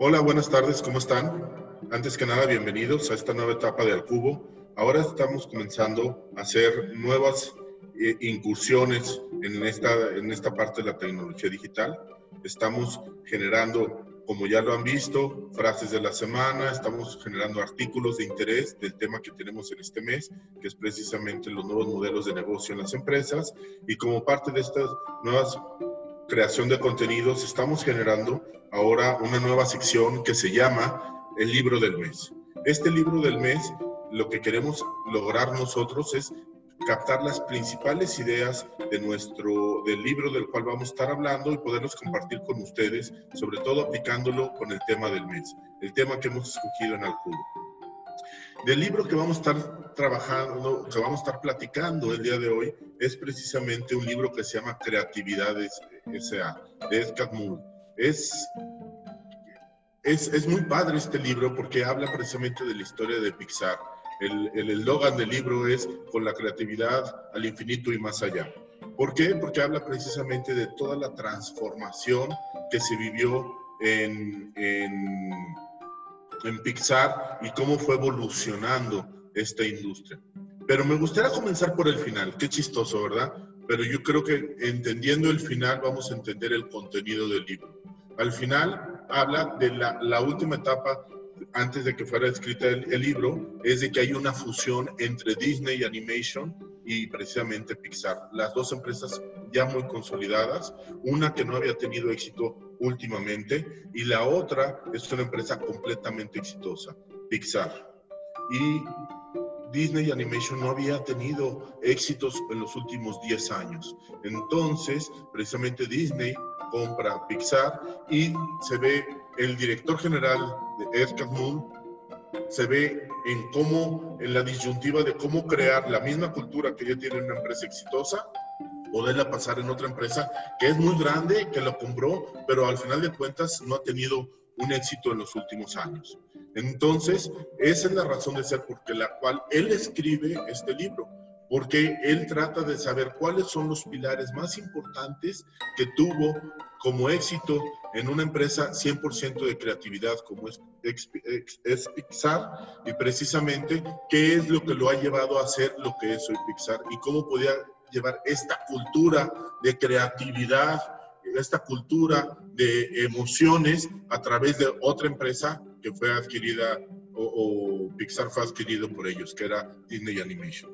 Hola, buenas tardes, ¿cómo están? Antes que nada, bienvenidos a esta nueva etapa de Alcubo. Ahora estamos comenzando a hacer nuevas eh, incursiones en esta, en esta parte de la tecnología digital. Estamos generando, como ya lo han visto, frases de la semana, estamos generando artículos de interés del tema que tenemos en este mes, que es precisamente los nuevos modelos de negocio en las empresas. Y como parte de estas nuevas creación de contenidos, estamos generando ahora una nueva sección que se llama el libro del mes. Este libro del mes, lo que queremos lograr nosotros es captar las principales ideas de nuestro del libro del cual vamos a estar hablando y poderlos compartir con ustedes, sobre todo aplicándolo con el tema del mes, el tema que hemos escogido en Alcubo. Del libro que vamos a estar trabajando, que vamos a estar platicando el día de hoy, es precisamente un libro que se llama Creatividades S.A. de Ed Moore. Es, es, es, muy padre este libro porque habla precisamente de la historia de Pixar. El eslogan del libro es con la creatividad al infinito y más allá. ¿Por qué? Porque habla precisamente de toda la transformación que se vivió en, en en Pixar y cómo fue evolucionando esta industria. Pero me gustaría comenzar por el final. Qué chistoso, ¿verdad? Pero yo creo que entendiendo el final vamos a entender el contenido del libro. Al final habla de la, última etapa antes de que fuera escrita el, el, libro, es de que hay una fusión entre Disney Animation y precisamente Pixar. Las dos empresas ya muy consolidadas, una que no había tenido éxito últimamente y la otra es una empresa completamente exitosa, Pixar. Y Disney Animation no había tenido éxitos en los últimos 10 años. Entonces, precisamente Disney compra Pixar y se ve el director general de Ed se ve en cómo, en la disyuntiva de cómo crear la misma cultura que ya tiene una empresa exitosa poderla pasar en otra empresa que es muy grande, que lo compró, pero al final de cuentas no ha tenido un éxito en los últimos años. Entonces, esa es la razón de ser por la cual él escribe este libro, porque él trata de saber cuáles son los pilares más importantes que tuvo como éxito en una empresa 100% de creatividad como es, es, Pixar y precisamente qué es lo que lo ha llevado a hacer lo que es hoy Pixar y cómo podía llevar esta cultura de creatividad, esta cultura de emociones a través de otra empresa que fue adquirida o, Pixar fue adquirido por ellos, que era Disney Animation.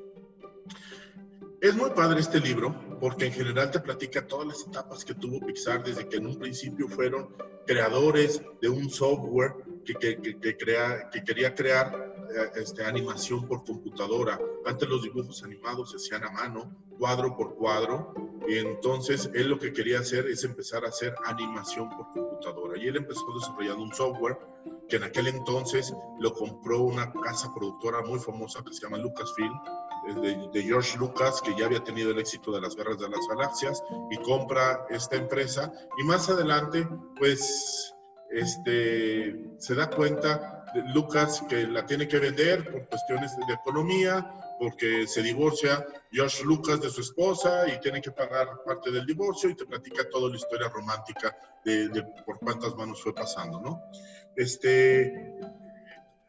Es muy padre este libro porque en general te platica todas las etapas que tuvo Pixar desde que en un principio fueron creadores de un software que, que, que, crea, que quería crear este, animación por computadora. Antes los dibujos animados se hacían a mano, cuadro por cuadro, y entonces él lo que quería hacer es empezar a hacer animación por computadora. Y él empezó desarrollando un software que en aquel entonces lo compró una casa productora muy famosa que se llama Lucasfilm, de, de, George Lucas, que ya había tenido el éxito de las guerras de las galaxias, y compra esta empresa. Y más adelante, pues, este, se da cuenta Lucas que la tiene que vender por cuestiones de economía, porque se divorcia Josh Lucas de su esposa y tiene que pagar parte del divorcio y te platica toda la historia romántica de, por cuántas manos fue pasando, ¿no? Este,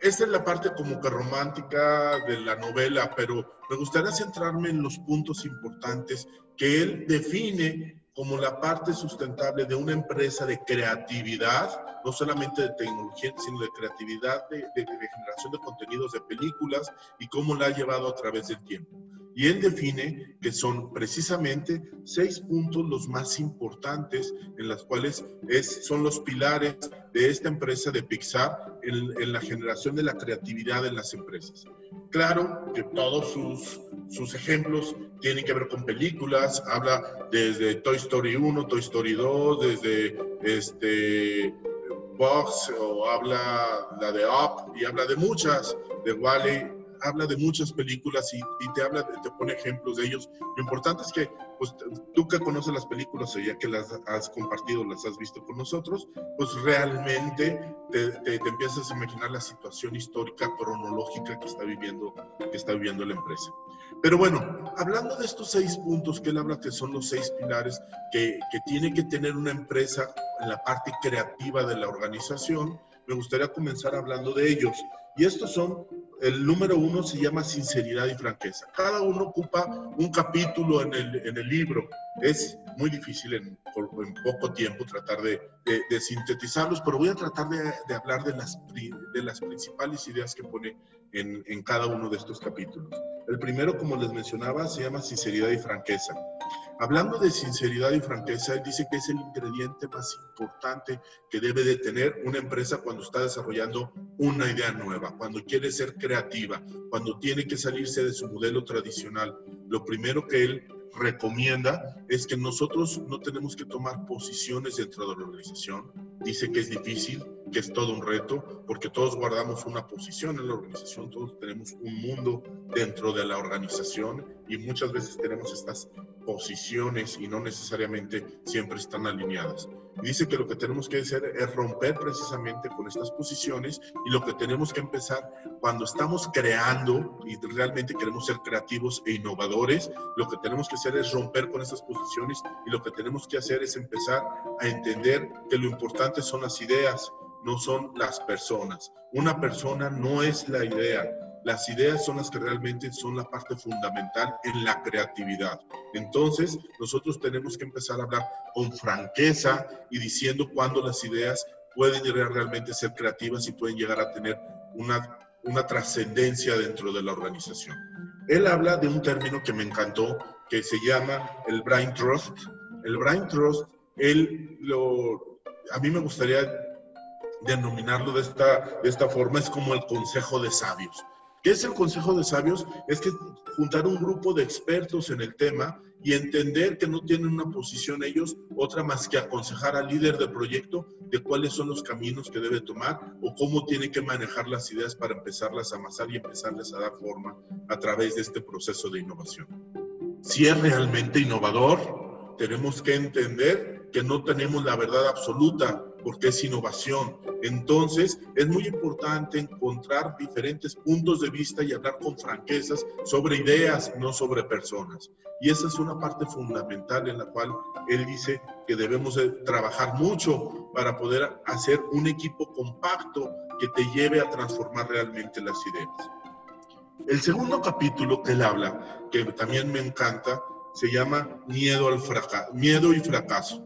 esta es la parte como que romántica de la novela, pero me gustaría centrarme en los puntos importantes que él define como la parte sustentable de una empresa de creatividad, no solamente de tecnología, sino de creatividad, de, generación de contenidos, de películas y cómo la ha llevado a través del tiempo. Y él define que son precisamente seis puntos los más importantes en las cuales es, son los pilares de esta empresa de Pixar en, en la generación de la creatividad en las empresas. Claro que todos sus, sus ejemplos tienen que ver con películas, habla desde Toy Story 1, Toy Story 2, desde este Box o habla la de Up y habla de muchas, de Wally, habla de muchas películas y, te habla, te pone ejemplos de ellos. Lo importante es que, pues, tú que conoces las películas o ya que las has compartido, las has visto con nosotros, pues realmente te, te, te, empiezas a imaginar la situación histórica, cronológica que está viviendo, que está viviendo la empresa. Pero bueno, hablando de estos seis puntos que él habla que son los seis pilares que, que tiene que tener una empresa en la parte creativa de la organización, me gustaría comenzar hablando de ellos. Y estos son, el número uno se llama sinceridad y franqueza. Cada uno ocupa un capítulo en el, en el libro. Es muy difícil en, poco tiempo tratar de, de, sintetizarlos, pero voy a tratar de, de, hablar de las, de las principales ideas que pone en, en cada uno de estos capítulos. El primero, como les mencionaba, se llama sinceridad y franqueza. Hablando de sinceridad y franqueza, él dice que es el ingrediente más importante que debe de tener una empresa cuando está desarrollando una idea nueva, cuando quiere ser creativa, cuando tiene que salirse de su modelo tradicional. Lo primero que él recomienda es que nosotros no tenemos que tomar posiciones dentro de la organización. Dice que es difícil, que es todo un reto, porque todos guardamos una posición en la organización, todos tenemos un mundo dentro de la organización y muchas veces tenemos estas posiciones y no necesariamente siempre están alineadas. Dice que lo que tenemos que hacer es romper precisamente con estas posiciones y lo que tenemos que empezar cuando estamos creando y realmente queremos ser creativos e innovadores, lo que tenemos que hacer es romper con estas posiciones y lo que tenemos que hacer es empezar a entender que lo importante son las ideas, no son las personas. Una persona no es la idea. Las ideas son las que realmente son la parte fundamental en la creatividad. Entonces, nosotros tenemos que empezar a hablar con franqueza y diciendo cuándo las ideas pueden llegar realmente a ser creativas y pueden llegar a tener una, una trascendencia dentro de la organización. Él habla de un término que me encantó, que se llama el brain trust. El brain trust, él lo, a mí me gustaría denominarlo de esta, de esta forma, es como el consejo de sabios. ¿Qué es el consejo de sabios? Es que juntar un grupo de expertos en el tema y entender que no tienen una posición ellos, otra más que aconsejar al líder del proyecto de cuáles son los caminos que debe tomar o cómo tiene que manejar las ideas para empezarlas a amasar y empezarles a dar forma a través de este proceso de innovación. Si es realmente innovador, tenemos que entender que no tenemos la verdad absoluta, porque es innovación. Entonces, es muy importante encontrar diferentes puntos de vista y hablar con franquezas sobre ideas, no sobre personas. Y esa es una parte fundamental en la cual él dice que debemos de trabajar mucho para poder hacer un equipo compacto que te lleve a transformar realmente las ideas. El segundo capítulo que él habla, que también me encanta, se llama Miedo, al miedo y fracaso.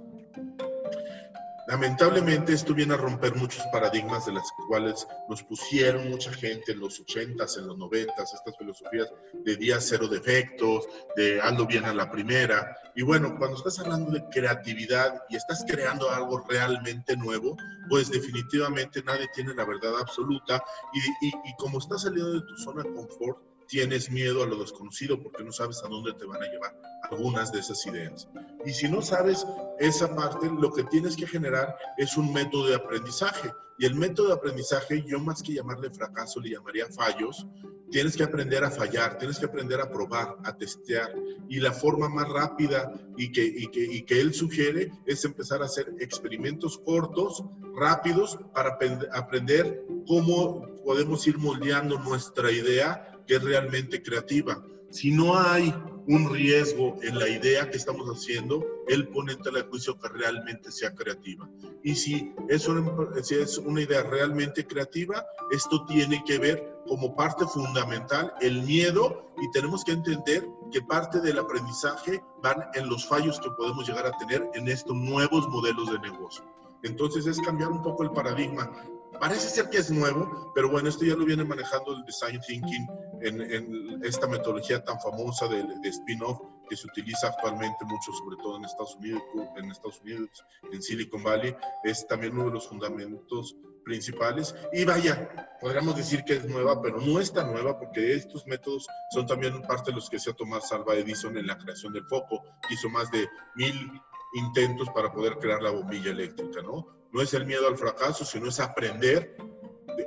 Lamentablemente esto viene a romper muchos paradigmas de las cuales nos pusieron mucha gente en los 80s, en los 90s, estas filosofías de día cero defectos, de ando bien a la primera. Y bueno, cuando estás hablando de creatividad y estás creando algo realmente nuevo, pues definitivamente nadie tiene la verdad absoluta y, y como estás saliendo de tu zona de confort, tienes miedo a lo desconocido porque no sabes a dónde te van a llevar algunas de esas ideas. Y si no sabes esa parte, lo que tienes que generar es un método de aprendizaje. Y el método de aprendizaje, yo más que llamarle fracaso, le llamaría fallos. Tienes que aprender a fallar, tienes que aprender a probar, a testear. Y la forma más rápida y que, y que, y que él sugiere es empezar a hacer experimentos cortos, rápidos, para aprender cómo podemos ir moldeando nuestra idea que es realmente creativa. Si no hay un riesgo en la idea que estamos haciendo, él pone en tela de juicio que realmente sea creativa. Y si es, una, si es una idea realmente creativa, esto tiene que ver como parte fundamental el miedo y tenemos que entender que parte del aprendizaje van en los fallos que podemos llegar a tener en estos nuevos modelos de negocio. Entonces es cambiar un poco el paradigma. Parece ser que es nuevo, pero bueno, esto ya lo viene manejando el design thinking en, esta metodología tan famosa de, spin-off que se utiliza actualmente mucho, sobre todo en Estados Unidos, en Estados Unidos, en Silicon Valley, es también uno de los fundamentos principales. Y vaya, podríamos decir que es nueva, pero no es tan nueva porque estos métodos son también parte de los que se ha tomado Salva Edison en la creación del foco. Hizo más de mil intentos para poder crear la bombilla eléctrica, ¿no? No es el miedo al fracaso, sino es aprender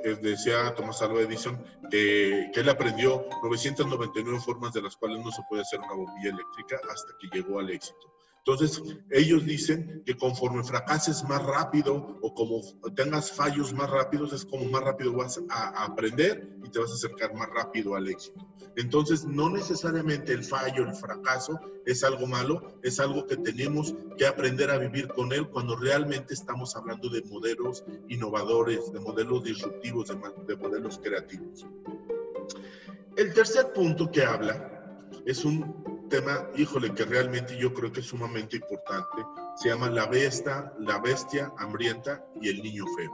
eh, decía Thomas Alva Edison que, que, él aprendió 999 formas de las cuales no se puede hacer una bombilla eléctrica hasta que llegó al éxito. Entonces, ellos dicen que conforme fracases más rápido o como tengas fallos más rápidos, es como más rápido vas a, aprender y te vas a acercar más rápido al éxito. Entonces, no necesariamente el fallo, el fracaso es algo malo, es algo que tenemos que aprender a vivir con él cuando realmente estamos hablando de modelos innovadores, de modelos disruptivos, de, de modelos creativos. El tercer punto que habla es un tema, híjole, que realmente yo creo que es sumamente importante. Se llama La bestia, la bestia hambrienta y el niño feo.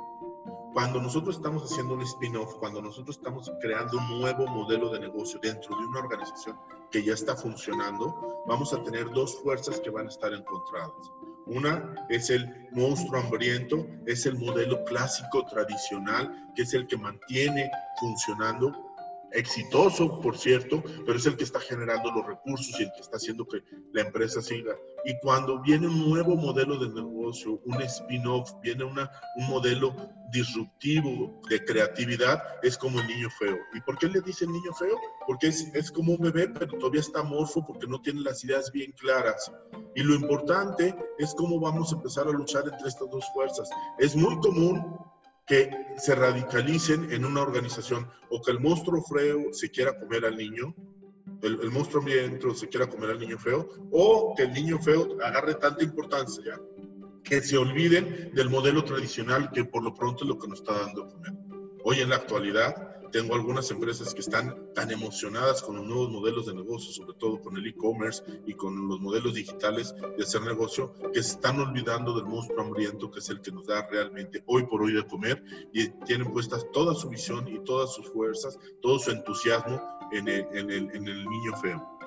Cuando nosotros estamos haciendo un spin-off, cuando nosotros estamos creando un nuevo modelo de negocio dentro de una organización que ya está funcionando, vamos a tener dos fuerzas que van a estar encontradas. Una es el monstruo hambriento, es el modelo clásico tradicional, que es el que mantiene funcionando exitoso, por cierto, pero es el que está generando los recursos y el que está haciendo que la empresa siga. Y cuando viene un nuevo modelo de negocio, un spin-off, viene una, un modelo disruptivo de creatividad, es como el niño feo. ¿Y por qué le dice el niño feo? Porque es, es como un bebé, pero todavía está morfo porque no tiene las ideas bien claras. Y lo importante es cómo vamos a empezar a luchar entre estas dos fuerzas. Es muy común que se radicalicen en una organización o que el monstruo feo se quiera comer al niño, el, monstruo hambriento se quiera comer al niño feo, o que el niño feo agarre tanta importancia que se olviden del modelo tradicional que por lo pronto es lo que nos está dando comer. Hoy en la actualidad, tengo algunas empresas que están tan emocionadas con los nuevos modelos de negocio, sobre todo con el e-commerce y con los modelos digitales de hacer negocio, que se están olvidando del monstruo hambriento, que es el que nos da realmente hoy por hoy de comer, y tienen puestas toda su visión y todas sus fuerzas, todo su entusiasmo en el, en el, en el niño feo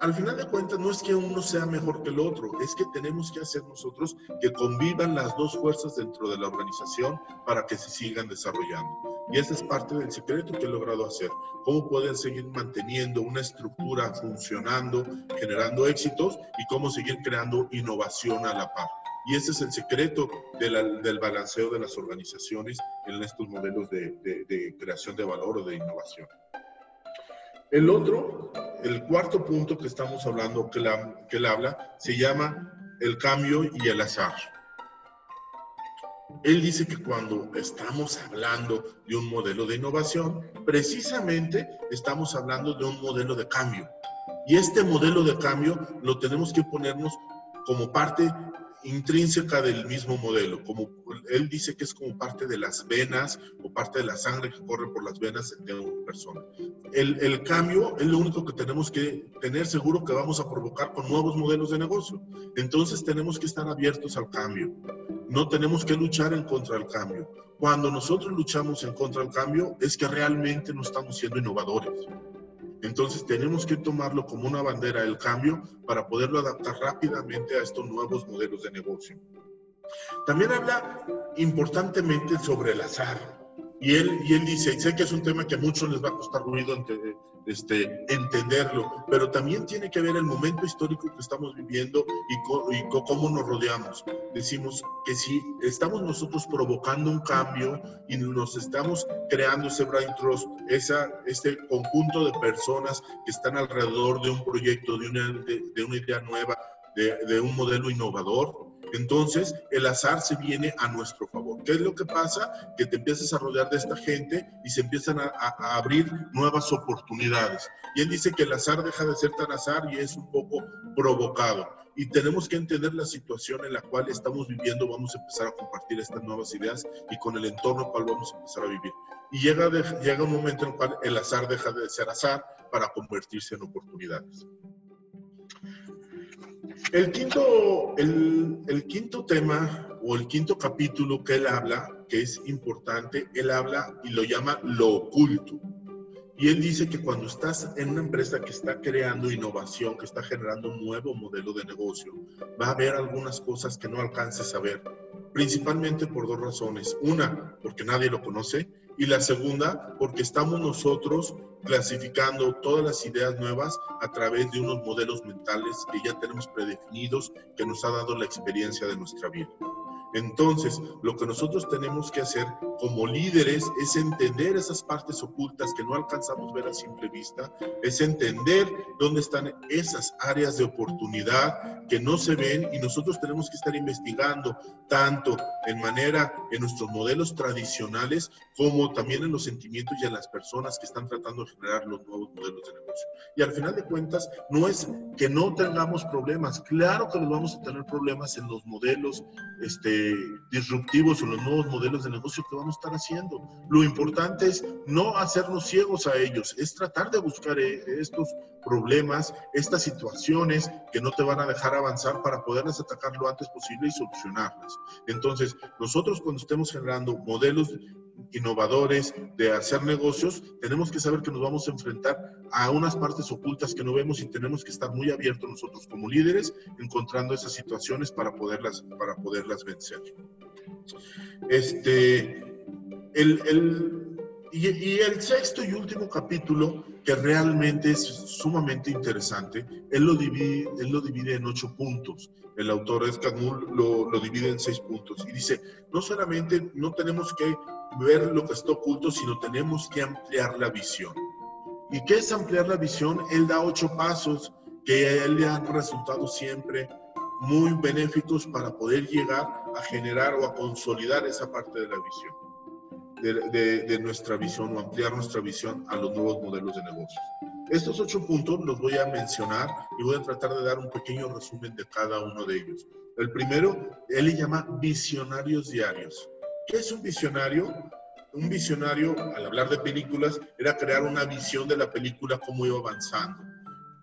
al final de cuentas no es que uno sea mejor que el otro, es que tenemos que hacer nosotros que convivan las dos fuerzas dentro de la organización para que se sigan desarrollando. Y ese es parte del secreto que he logrado hacer. Cómo pueden seguir manteniendo una estructura funcionando, generando éxitos y cómo seguir creando innovación a la par. Y ese es el secreto del balanceo de las organizaciones en estos modelos de, de creación de valor o de innovación. El otro, el cuarto punto que estamos hablando, que, él habla, se llama el cambio y el azar. Él dice que cuando estamos hablando de un modelo de innovación, precisamente estamos hablando de un modelo de cambio. Y este modelo de cambio lo tenemos que ponernos como parte intrínseca del mismo modelo, como él dice que es como parte de las venas o parte de la sangre que corre por las venas de una persona. El, el, cambio es lo único que tenemos que tener seguro que vamos a provocar con nuevos modelos de negocio. Entonces tenemos que estar abiertos al cambio. No tenemos que luchar en contra del cambio. Cuando nosotros luchamos en contra del cambio es que realmente no estamos siendo innovadores. Entonces tenemos que tomarlo como una bandera del cambio para poderlo adaptar rápidamente a estos nuevos modelos de negocio. También habla importantemente sobre el azar. Y él, y él dice, y sé que es un tema que a muchos les va a costar ruido este, entenderlo, pero también tiene que ver el momento histórico que estamos viviendo y, cómo nos rodeamos. Decimos que si estamos nosotros provocando un cambio y nos estamos creando ese brain trust, esa, este conjunto de personas que están alrededor de un proyecto, de una, de, una idea nueva, de un modelo innovador, entonces, el azar se viene a nuestro favor. ¿Qué es lo que pasa? Que te empiezas a rodear de esta gente y se empiezan a, abrir nuevas oportunidades. Y él dice que el azar deja de ser tan azar y es un poco provocado. Y tenemos que entender la situación en la cual estamos viviendo, vamos a empezar a compartir estas nuevas ideas y con el entorno al cual vamos a empezar a vivir. Y llega, llega un momento en el cual el azar deja de ser azar para convertirse en oportunidades. El quinto, el, quinto tema o el quinto capítulo que él habla, que es importante, él habla y lo llama lo oculto. Y él dice que cuando estás en una empresa que está creando innovación, que está generando un nuevo modelo de negocio, va a haber algunas cosas que no alcances a ver, principalmente por dos razones. Una, porque nadie lo conoce, y la segunda, porque estamos nosotros clasificando todas las ideas nuevas a través de unos modelos mentales que ya tenemos predefinidos, que nos ha dado la experiencia de nuestra vida. Entonces, lo que nosotros tenemos que hacer como líderes es entender esas partes ocultas que no alcanzamos ver a simple vista, es entender dónde están esas áreas de oportunidad que no se ven y nosotros tenemos que estar investigando tanto en manera en nuestros modelos tradicionales como también en los sentimientos y en las personas que están tratando de generar los nuevos modelos de negocio. Y al final de cuentas, no es que no tengamos problemas, claro que los vamos a tener problemas en los modelos este, disruptivos o los nuevos modelos de negocio que vamos a estar haciendo. Lo importante es no hacernos ciegos a ellos, es tratar de buscar eh, estos problemas, estas situaciones que no te van a dejar avanzar para poderlas atacar lo antes posible y solucionarlas. Entonces, nosotros cuando estemos generando modelos innovadores de hacer negocios, tenemos que saber que nos vamos a enfrentar a unas partes ocultas que no vemos y tenemos que estar muy abiertos nosotros como líderes encontrando esas situaciones para poderlas, para poderlas vencer. Este, el, el, y, el sexto y último capítulo, que realmente es sumamente interesante, él lo divide, él lo divide en ocho puntos. El autor Escadmul lo, lo divide en seis puntos y dice, no solamente no tenemos que ver lo que está oculto, sino tenemos que ampliar la visión. ¿Y qué es ampliar la visión? Él da ocho pasos que a él le han resultado siempre muy benéficos para poder llegar a generar o a consolidar esa parte de la visión, de, de, nuestra visión o ampliar nuestra visión a los nuevos modelos de negocios. Estos ocho puntos los voy a mencionar y voy a tratar de dar un pequeño resumen de cada uno de ellos. El primero, él le llama visionarios diarios. ¿Qué es un visionario? Un visionario, al hablar de películas, era crear una visión de la película, cómo iba avanzando.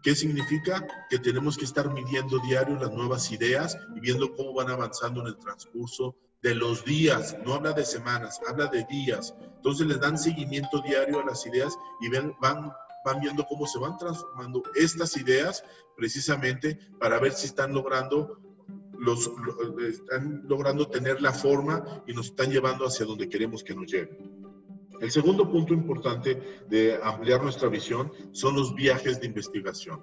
¿Qué significa? Que tenemos que estar midiendo diario las nuevas ideas y viendo cómo van avanzando en el transcurso de los días. No habla de semanas, habla de días. Entonces les dan seguimiento diario a las ideas y ven, van, van viendo cómo se van transformando estas ideas precisamente para ver si están logrando los, están logrando tener la forma y nos están llevando hacia donde queremos que nos lleven. El segundo punto importante de ampliar nuestra visión son los viajes de investigación.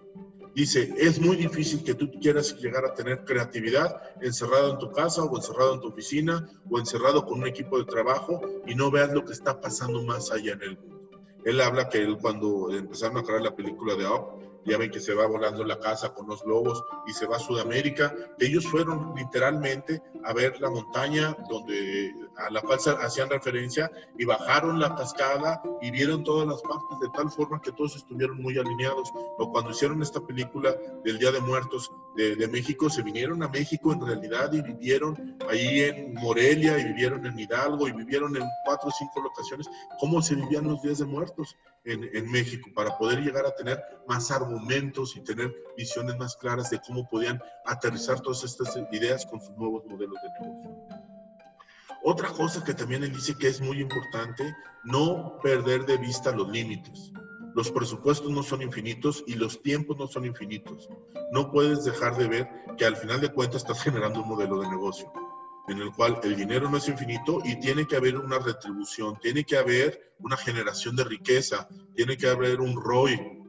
Dice, es muy difícil que tú quieras llegar a tener creatividad encerrado en tu casa o encerrado en tu oficina o encerrado con un equipo de trabajo y no veas lo que está pasando más allá en el mundo. Él habla que él cuando empezaron a crear la película de Up, ya ven que se va volando la casa con los globos y se va a Sudamérica. Ellos fueron literalmente a ver la montaña donde a la cual hacían referencia y bajaron la cascada y vieron todas las partes de tal forma que todos estuvieron muy alineados. O cuando hicieron esta película del Día de Muertos de, México, se vinieron a México en realidad y vivieron ahí en Morelia y vivieron en Hidalgo y vivieron en cuatro o cinco locaciones cómo se vivían los días de muertos en, en México para poder llegar a tener más argumentos y tener visiones más claras de cómo podían aterrizar todas estas ideas con sus nuevos modelos de negocio. Otra cosa que también él dice que es muy importante, no perder de vista los límites. Los presupuestos no son infinitos y los tiempos no son infinitos. No puedes dejar de ver que al final de cuentas estás generando un modelo de negocio en el cual el dinero no es infinito y tiene que haber una retribución, tiene que haber una generación de riqueza, tiene que haber un ROI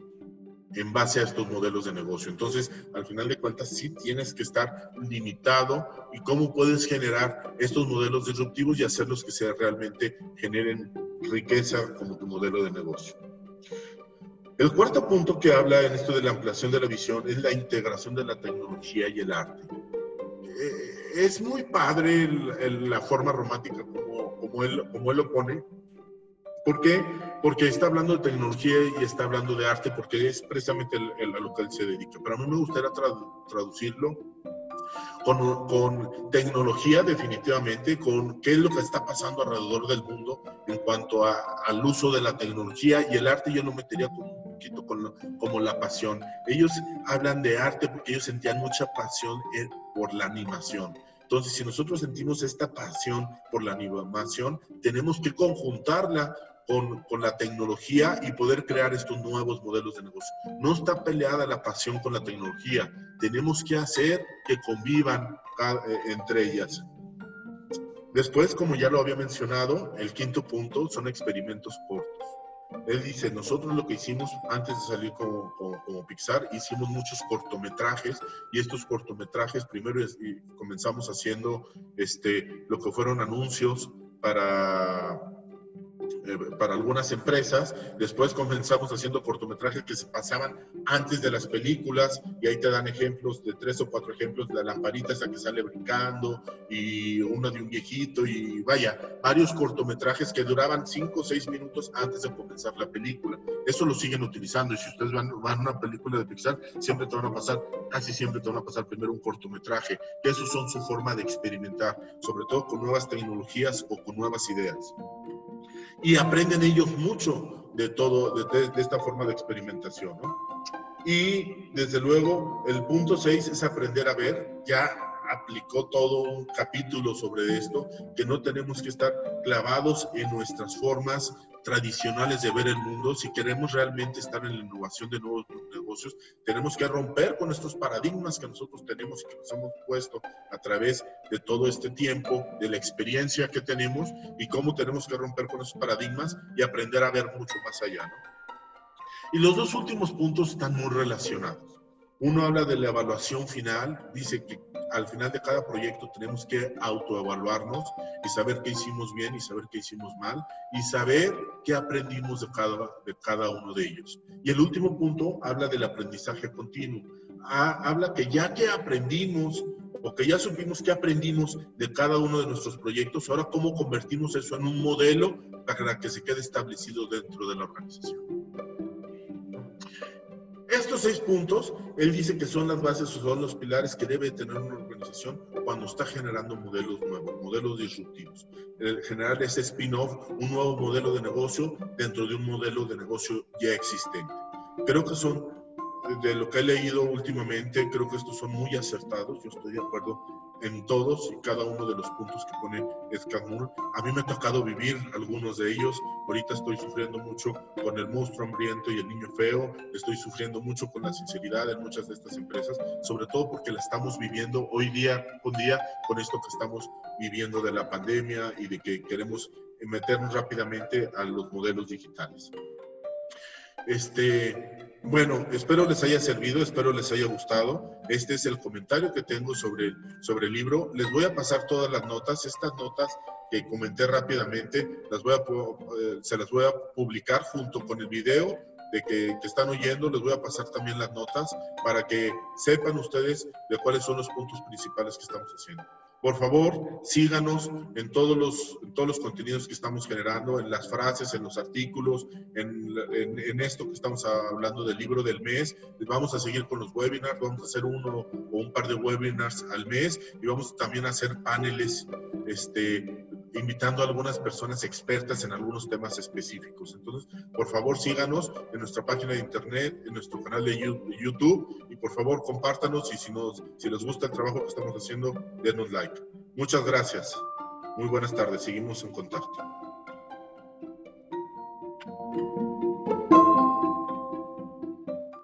en base a estos modelos de negocio. Entonces, al final de cuentas, sí tienes que estar limitado y cómo puedes generar estos modelos disruptivos y hacerlos que se realmente generen riqueza como tu modelo de negocio. El cuarto punto que habla en esto de la ampliación de la visión es la integración de la tecnología y el arte. Eh, es muy padre la forma romántica como, él, como él lo pone. ¿Por qué? Porque está hablando de tecnología y está hablando de arte, porque es precisamente el, a lo que él se dedica. Pero a mí me gustaría traducirlo con, con, tecnología definitivamente, con qué es lo que está pasando alrededor del mundo en cuanto a, al uso de la tecnología y el arte yo lo metería un poquito con, como la pasión. Ellos hablan de arte porque ellos sentían mucha pasión en, por la animación. Entonces, si nosotros sentimos esta pasión por la animación, tenemos que conjuntarla con, con, la tecnología y poder crear estos nuevos modelos de negocio. No está peleada la pasión con la tecnología. Tenemos que hacer que convivan eh, entre ellas. Después, como ya lo había mencionado, el quinto punto son experimentos cortos. Él dice, nosotros lo que hicimos antes de salir como, como, Pixar, hicimos muchos cortometrajes y estos cortometrajes primero comenzamos haciendo este, lo que fueron anuncios para eh, para algunas empresas. Después comenzamos haciendo cortometrajes que se pasaban antes de las películas y ahí te dan ejemplos de tres o cuatro ejemplos de la lamparita esa que sale brincando y uno de un viejito y vaya, varios cortometrajes que duraban cinco o seis minutos antes de comenzar la película. Eso lo siguen utilizando y si ustedes van, van a una película de Pixar, siempre te van a pasar, casi siempre te van a pasar primero un cortometraje, esos son su forma de experimentar, sobre todo con nuevas tecnologías o con nuevas ideas y aprenden ellos mucho de todo, de, esta forma de experimentación. ¿no? Y desde luego, el punto 6 es aprender a ver, ya aplicó todo un capítulo sobre esto, que no tenemos que estar clavados en nuestras formas tradicionales de ver el mundo, si queremos realmente estar en la innovación de nuevos negocios, tenemos que romper con estos paradigmas que nosotros tenemos y que nos hemos puesto a través de todo este tiempo, de la experiencia que tenemos y cómo tenemos que romper con esos paradigmas y aprender a ver mucho más allá. Y los dos últimos puntos están muy relacionados. Uno habla de la evaluación final, dice que al final de cada proyecto tenemos que autoevaluarnos y saber qué hicimos bien y saber qué hicimos mal y saber qué aprendimos de cada, de cada uno de ellos. Y el último punto habla del aprendizaje continuo. Habla que ya que aprendimos o que ya supimos qué aprendimos de cada uno de nuestros proyectos, ahora cómo convertimos eso en un modelo para que se quede establecido dentro de la organización. Estos seis puntos, él dice que son las bases son los pilares que debe tener una organización cuando está generando modelos nuevos, modelos disruptivos. generar ese spin-off, un nuevo modelo de negocio dentro de un modelo de negocio ya existente. Creo que son, de lo que he leído últimamente, creo que estos son muy acertados. Yo estoy de acuerdo en todos y cada uno de los puntos que pone Escamur. A mí me ha tocado vivir algunos de ellos. Ahorita estoy sufriendo mucho con el monstruo hambriento y el niño feo. Estoy sufriendo mucho con la sinceridad en muchas de estas empresas, sobre todo porque la estamos viviendo hoy día con día con esto que estamos viviendo de la pandemia y de que queremos meternos rápidamente a los modelos digitales. Este, bueno, espero les haya servido, espero les haya gustado. Este es el comentario que tengo sobre, sobre el libro. Les voy a pasar todas las notas. Estas notas que comenté rápidamente, las voy a, eh, se las voy a publicar junto con el video de que, que, están oyendo. Les voy a pasar también las notas para que sepan ustedes de cuáles son los puntos principales que estamos haciendo. Por favor, síganos en todos los, todos los contenidos que estamos generando, en las frases, en los artículos, en, en, esto que estamos hablando del libro del mes. Vamos a seguir con los webinars, vamos a hacer uno o un par de webinars al mes y vamos también a hacer paneles este, invitando a algunas personas expertas en algunos temas específicos. Entonces, por favor, síganos en nuestra página de internet, en nuestro canal de YouTube y por favor, compártanos y si, nos, si les gusta el trabajo que estamos haciendo, denos like. Muchas gracias. Muy buenas tardes. Seguimos en contacto.